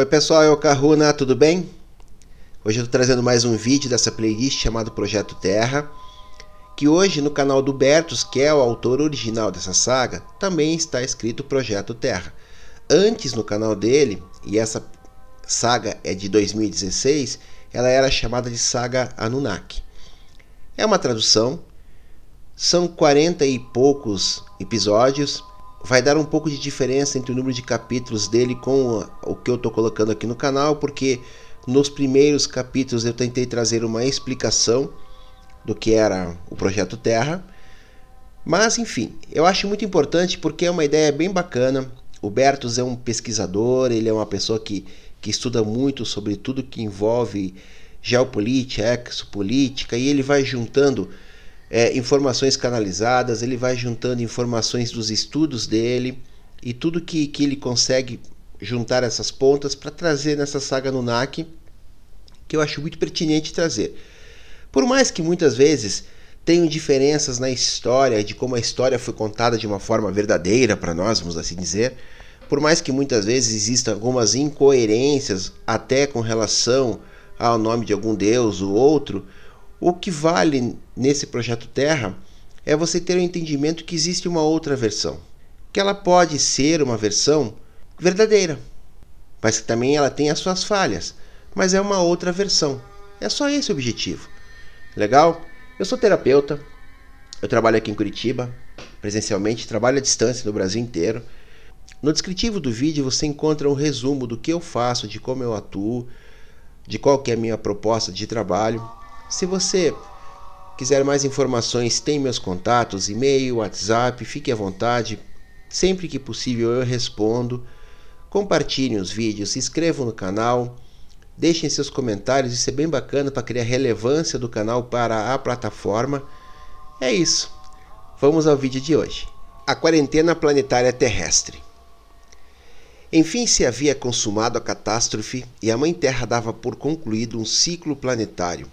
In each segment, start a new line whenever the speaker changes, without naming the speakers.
Oi pessoal, eu Caruna, tudo bem? Hoje eu estou trazendo mais um vídeo dessa playlist chamado Projeto Terra, que hoje no canal do Bertus, que é o autor original dessa saga, também está escrito Projeto Terra. Antes no canal dele, e essa saga é de 2016, ela era chamada de Saga Anunnaki. É uma tradução, são 40 e poucos episódios, vai dar um pouco de diferença entre o número de capítulos dele com o que eu estou colocando aqui no canal, porque nos primeiros capítulos eu tentei trazer uma explicação do que era o projeto Terra. Mas enfim, eu acho muito importante porque é uma ideia bem bacana. O Bertus é um pesquisador, ele é uma pessoa que, que estuda muito sobre tudo que envolve geopolítica, exopolítica, e ele vai juntando é, informações canalizadas, ele vai juntando informações dos estudos dele e tudo que, que ele consegue juntar essas pontas para trazer nessa saga no NAC, que eu acho muito pertinente trazer. Por mais que muitas vezes tenham diferenças na história, de como a história foi contada de uma forma verdadeira para nós, vamos assim dizer, por mais que muitas vezes existam algumas incoerências até com relação ao nome de algum deus ou outro, o que vale nesse projeto Terra é você ter o entendimento que existe uma outra versão, que ela pode ser uma versão verdadeira, mas que também ela tem as suas falhas, mas é uma outra versão. É só esse o objetivo. Legal? Eu sou terapeuta, eu trabalho aqui em Curitiba, presencialmente, trabalho à distância no Brasil inteiro. No descritivo do vídeo você encontra um resumo do que eu faço, de como eu atuo, de qual é a minha proposta de trabalho. Se você quiser mais informações, tem meus contatos, e-mail, WhatsApp, fique à vontade. Sempre que possível eu respondo. Compartilhem os vídeos, se inscrevam no canal, deixem seus comentários, isso é bem bacana para criar relevância do canal para a plataforma. É isso. Vamos ao vídeo de hoje. A quarentena planetária terrestre. Enfim se havia consumado a catástrofe e a Mãe Terra dava por concluído um ciclo planetário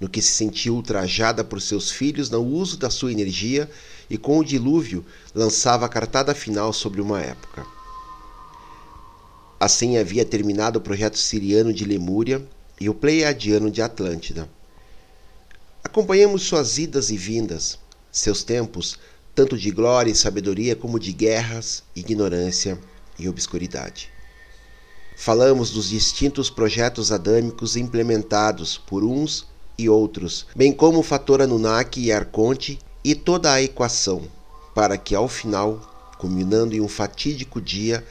no que se sentiu ultrajada por seus filhos no uso da sua energia e com o dilúvio lançava a cartada final sobre uma época. Assim havia terminado o projeto siriano de Lemúria e o pleiadiano de Atlântida. Acompanhamos suas idas e vindas, seus tempos, tanto de glória e sabedoria como de guerras, ignorância e obscuridade. Falamos dos distintos projetos adâmicos implementados por uns e outros, bem como o fator Anunnaki e Arconte e toda a equação, para que ao final, culminando em um fatídico dia,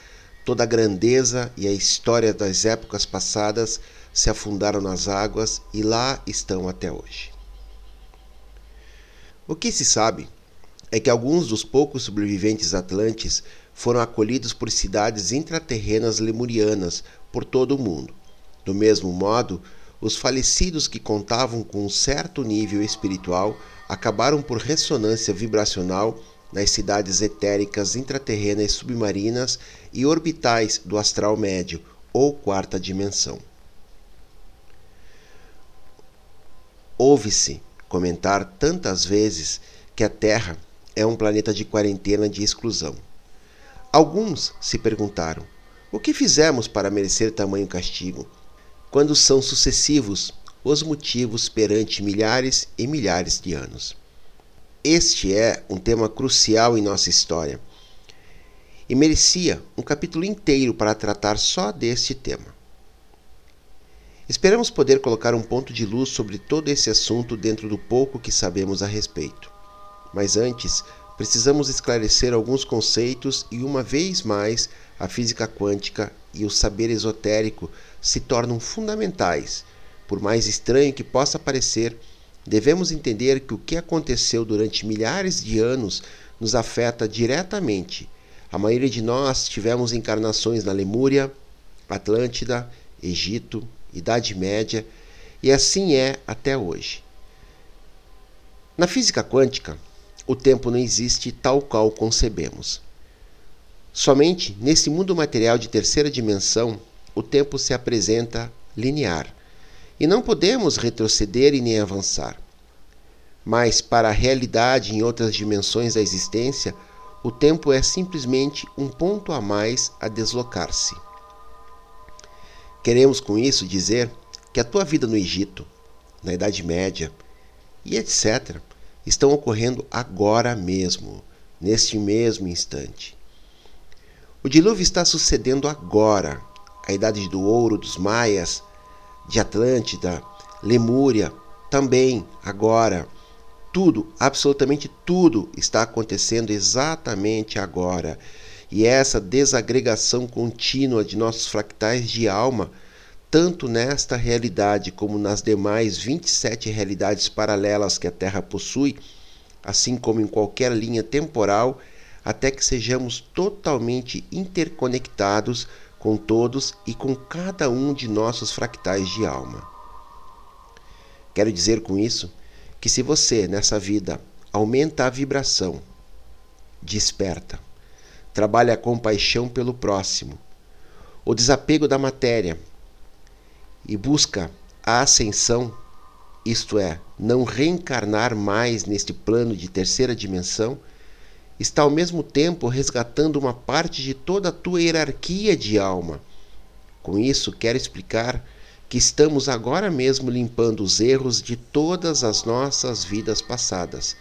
toda a grandeza e a história das épocas passadas se afundaram nas águas e lá estão até hoje. O que se sabe é que alguns dos poucos sobreviventes atlantes foram acolhidos por cidades intraterrenas lemurianas por todo o mundo. Do mesmo modo, os falecidos que contavam com um certo nível espiritual acabaram por ressonância vibracional nas cidades etéricas intraterrenas submarinas e orbitais do astral médio ou quarta dimensão. Ouve-se comentar tantas vezes que a Terra é um planeta de quarentena de exclusão. Alguns se perguntaram: o que fizemos para merecer tamanho castigo? Quando são sucessivos os motivos perante milhares e milhares de anos. Este é um tema crucial em nossa história e merecia um capítulo inteiro para tratar só deste tema. Esperamos poder colocar um ponto de luz sobre todo esse assunto dentro do pouco que sabemos a respeito. Mas antes, precisamos esclarecer alguns conceitos e, uma vez mais, a física quântica e o saber esotérico se tornam fundamentais. Por mais estranho que possa parecer, devemos entender que o que aconteceu durante milhares de anos nos afeta diretamente. A maioria de nós tivemos encarnações na Lemúria, Atlântida, Egito, Idade Média, e assim é até hoje. Na física quântica, o tempo não existe tal qual concebemos. Somente nesse mundo material de terceira dimensão o tempo se apresenta linear e não podemos retroceder e nem avançar. Mas para a realidade em outras dimensões da existência, o tempo é simplesmente um ponto a mais a deslocar-se. Queremos com isso dizer que a tua vida no Egito, na Idade Média e etc. estão ocorrendo agora mesmo, neste mesmo instante. O dilúvio está sucedendo agora. A Idade do Ouro dos Maias, de Atlântida, Lemúria, também agora. Tudo, absolutamente tudo está acontecendo exatamente agora. E essa desagregação contínua de nossos fractais de alma, tanto nesta realidade como nas demais 27 realidades paralelas que a Terra possui, assim como em qualquer linha temporal, até que sejamos totalmente interconectados com todos e com cada um de nossos fractais de alma. Quero dizer com isso que se você nessa vida aumenta a vibração, desperta, trabalha a compaixão pelo próximo, o desapego da matéria e busca a ascensão, isto é, não reencarnar mais neste plano de terceira dimensão, está ao mesmo tempo resgatando uma parte de toda a tua hierarquia de alma. Com isso, quero explicar que estamos agora mesmo limpando os erros de todas as nossas vidas passadas,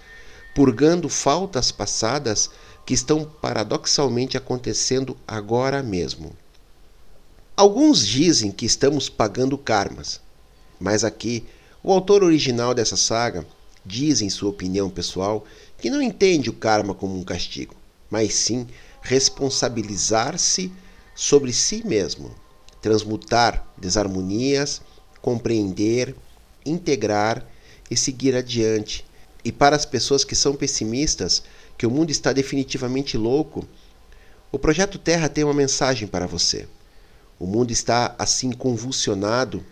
purgando faltas passadas que estão paradoxalmente acontecendo agora mesmo. Alguns dizem que estamos pagando karmas, mas aqui o autor original dessa saga diz em sua opinião pessoal que não entende o karma como um castigo, mas sim responsabilizar-se sobre si mesmo transmutar desarmonias, compreender, integrar e seguir adiante. E para as pessoas que são pessimistas, que o mundo está definitivamente louco, o projeto Terra tem uma mensagem para você. O mundo está assim convulsionado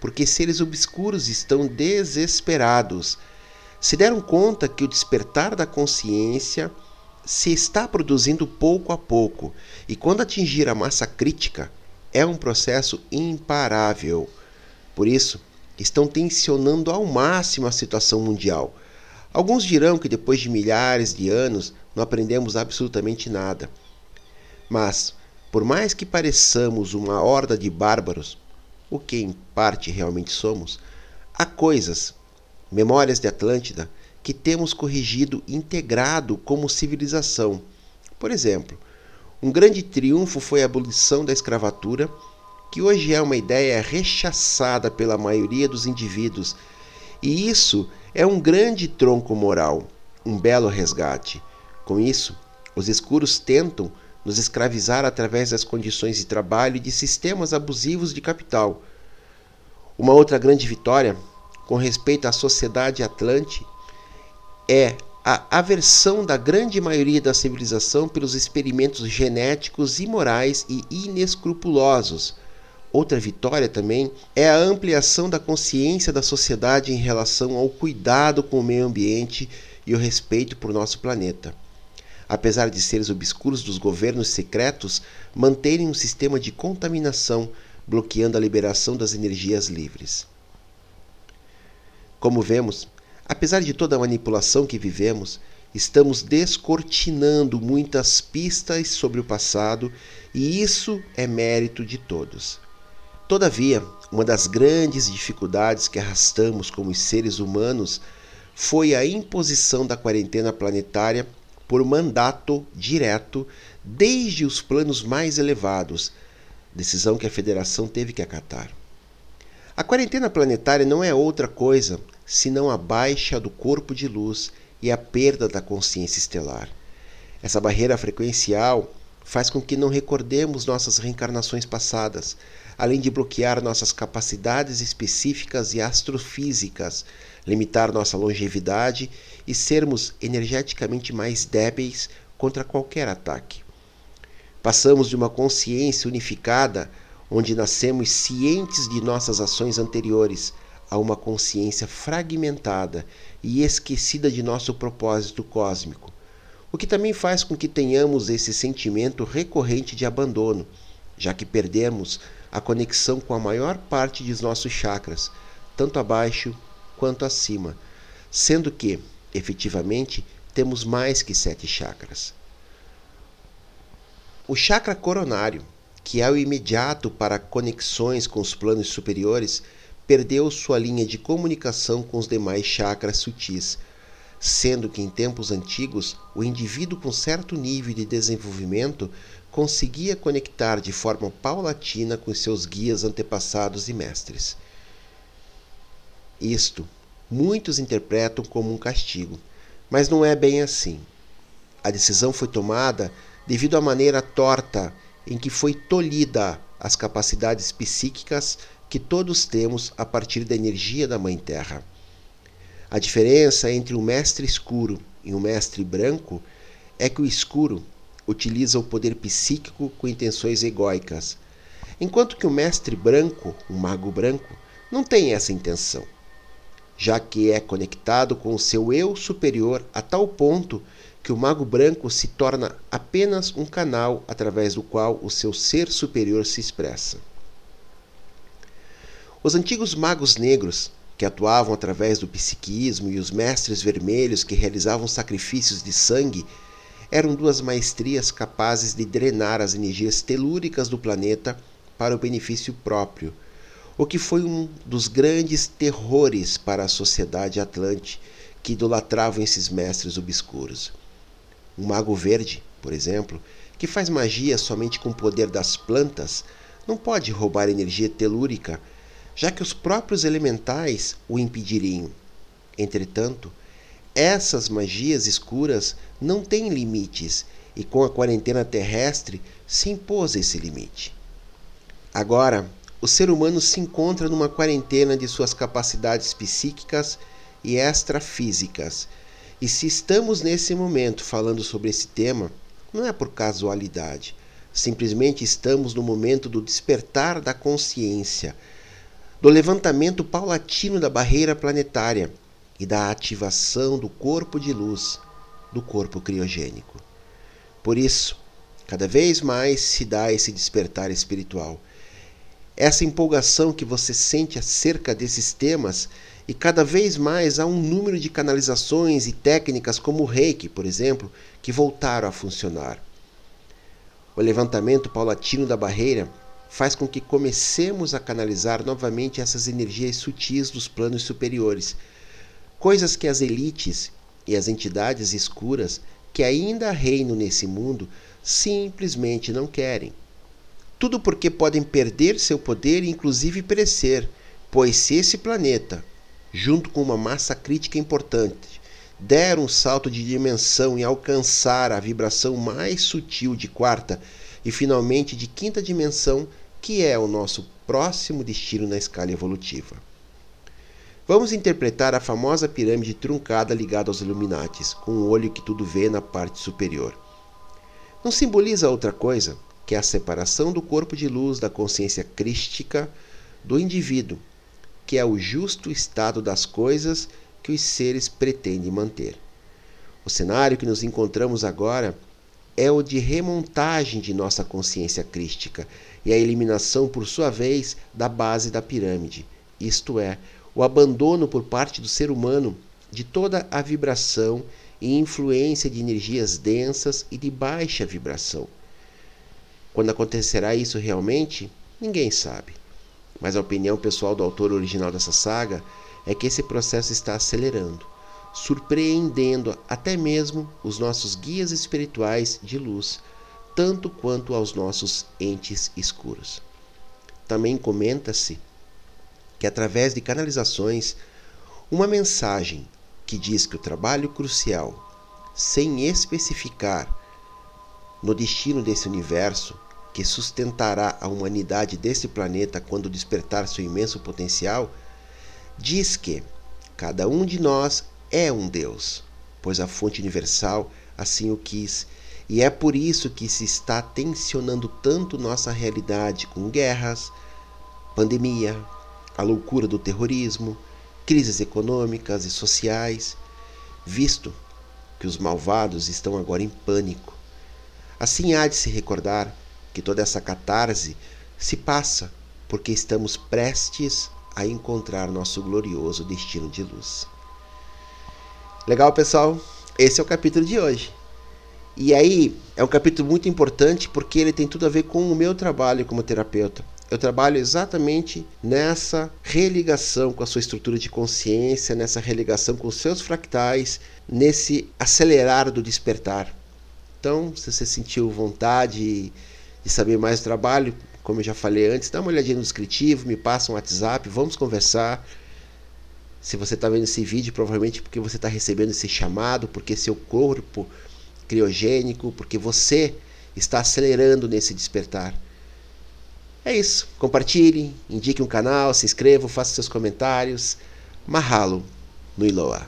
porque seres obscuros estão desesperados. Se deram conta que o despertar da consciência se está produzindo pouco a pouco, e quando atingir a massa crítica, é um processo imparável. Por isso, estão tensionando ao máximo a situação mundial. Alguns dirão que depois de milhares de anos não aprendemos absolutamente nada. Mas, por mais que pareçamos uma horda de bárbaros, o que em parte realmente somos, há coisas, memórias de Atlântida, que temos corrigido integrado como civilização. Por exemplo, um grande triunfo foi a abolição da escravatura, que hoje é uma ideia rechaçada pela maioria dos indivíduos, e isso é um grande tronco moral, um belo resgate. Com isso, os escuros tentam nos escravizar através das condições de trabalho e de sistemas abusivos de capital. Uma outra grande vitória, com respeito à sociedade atlante, é a aversão da grande maioria da civilização pelos experimentos genéticos imorais e inescrupulosos. Outra vitória também é a ampliação da consciência da sociedade em relação ao cuidado com o meio ambiente e o respeito por nosso planeta. Apesar de seres obscuros dos governos secretos manterem um sistema de contaminação, bloqueando a liberação das energias livres. Como vemos, Apesar de toda a manipulação que vivemos, estamos descortinando muitas pistas sobre o passado e isso é mérito de todos. Todavia, uma das grandes dificuldades que arrastamos como seres humanos foi a imposição da quarentena planetária por mandato direto desde os planos mais elevados, decisão que a Federação teve que acatar. A quarentena planetária não é outra coisa senão a baixa do corpo de luz e a perda da consciência estelar. Essa barreira frequencial faz com que não recordemos nossas reencarnações passadas, além de bloquear nossas capacidades específicas e astrofísicas, limitar nossa longevidade e sermos energeticamente mais débeis contra qualquer ataque. Passamos de uma consciência unificada, onde nascemos cientes de nossas ações anteriores, a uma consciência fragmentada e esquecida de nosso propósito cósmico, o que também faz com que tenhamos esse sentimento recorrente de abandono, já que perdemos a conexão com a maior parte de nossos chakras, tanto abaixo quanto acima, sendo que, efetivamente, temos mais que sete chakras. O chakra coronário, que é o imediato para conexões com os planos superiores, perdeu sua linha de comunicação com os demais chakras sutis, sendo que em tempos antigos o indivíduo com certo nível de desenvolvimento conseguia conectar de forma paulatina com seus guias antepassados e mestres. Isto muitos interpretam como um castigo, mas não é bem assim. A decisão foi tomada devido à maneira torta em que foi tolhida as capacidades psíquicas que todos temos a partir da energia da Mãe Terra. A diferença entre o mestre escuro e o mestre branco é que o escuro utiliza o poder psíquico com intenções egóicas, enquanto que o mestre branco, o mago branco, não tem essa intenção, já que é conectado com o seu eu superior a tal ponto que o mago branco se torna apenas um canal através do qual o seu ser superior se expressa. Os antigos magos negros, que atuavam através do psiquismo, e os mestres vermelhos que realizavam sacrifícios de sangue, eram duas maestrias capazes de drenar as energias telúricas do planeta para o benefício próprio, o que foi um dos grandes terrores para a sociedade atlante que idolatravam esses mestres obscuros. Um mago verde, por exemplo, que faz magia somente com o poder das plantas, não pode roubar energia telúrica, já que os próprios elementais o impediriam. Entretanto, essas magias escuras não têm limites e com a quarentena terrestre se impôs esse limite. Agora, o ser humano se encontra numa quarentena de suas capacidades psíquicas e extrafísicas e se estamos nesse momento falando sobre esse tema, não é por casualidade. Simplesmente estamos no momento do despertar da consciência, do levantamento paulatino da barreira planetária e da ativação do corpo de luz, do corpo criogênico. Por isso, cada vez mais se dá esse despertar espiritual. Essa empolgação que você sente acerca desses temas e cada vez mais há um número de canalizações e técnicas como o reiki, por exemplo, que voltaram a funcionar. O levantamento paulatino da barreira faz com que comecemos a canalizar novamente essas energias sutis dos planos superiores, coisas que as elites e as entidades escuras que ainda reinam nesse mundo simplesmente não querem. Tudo porque podem perder seu poder e inclusive perecer, pois se esse planeta junto com uma massa crítica importante, der um salto de dimensão e alcançar a vibração mais sutil de quarta e finalmente de quinta dimensão, que é o nosso próximo destino na escala evolutiva. Vamos interpretar a famosa pirâmide truncada ligada aos Illuminatis, com o olho que tudo vê na parte superior. Não simboliza outra coisa que a separação do corpo de luz da consciência crística do indivíduo que é o justo estado das coisas que os seres pretendem manter. O cenário que nos encontramos agora é o de remontagem de nossa consciência crística e a eliminação, por sua vez, da base da pirâmide, isto é, o abandono por parte do ser humano de toda a vibração e influência de energias densas e de baixa vibração. Quando acontecerá isso realmente, ninguém sabe mas a opinião pessoal do autor original dessa saga é que esse processo está acelerando, surpreendendo até mesmo os nossos guias espirituais de luz, tanto quanto aos nossos entes escuros. Também comenta-se que através de canalizações, uma mensagem que diz que o trabalho crucial, sem especificar no destino desse universo, que sustentará a humanidade desse planeta quando despertar seu imenso potencial, diz que cada um de nós é um Deus, pois a fonte universal assim o quis, e é por isso que se está tensionando tanto nossa realidade com guerras, pandemia, a loucura do terrorismo, crises econômicas e sociais, visto que os malvados estão agora em pânico. Assim há de se recordar que toda essa catarse se passa porque estamos prestes a encontrar nosso glorioso destino de luz. Legal, pessoal? Esse é o capítulo de hoje. E aí é um capítulo muito importante porque ele tem tudo a ver com o meu trabalho como terapeuta. Eu trabalho exatamente nessa religação com a sua estrutura de consciência, nessa religação com os seus fractais, nesse acelerar do despertar. Então, se você sentiu vontade de saber mais do trabalho, como eu já falei antes, dá uma olhadinha no descritivo, me passa um WhatsApp, vamos conversar. Se você está vendo esse vídeo, provavelmente porque você está recebendo esse chamado, porque seu corpo criogênico, porque você está acelerando nesse despertar. É isso. Compartilhe, indique um canal, se inscreva, faça seus comentários. Mahalo no Iloa.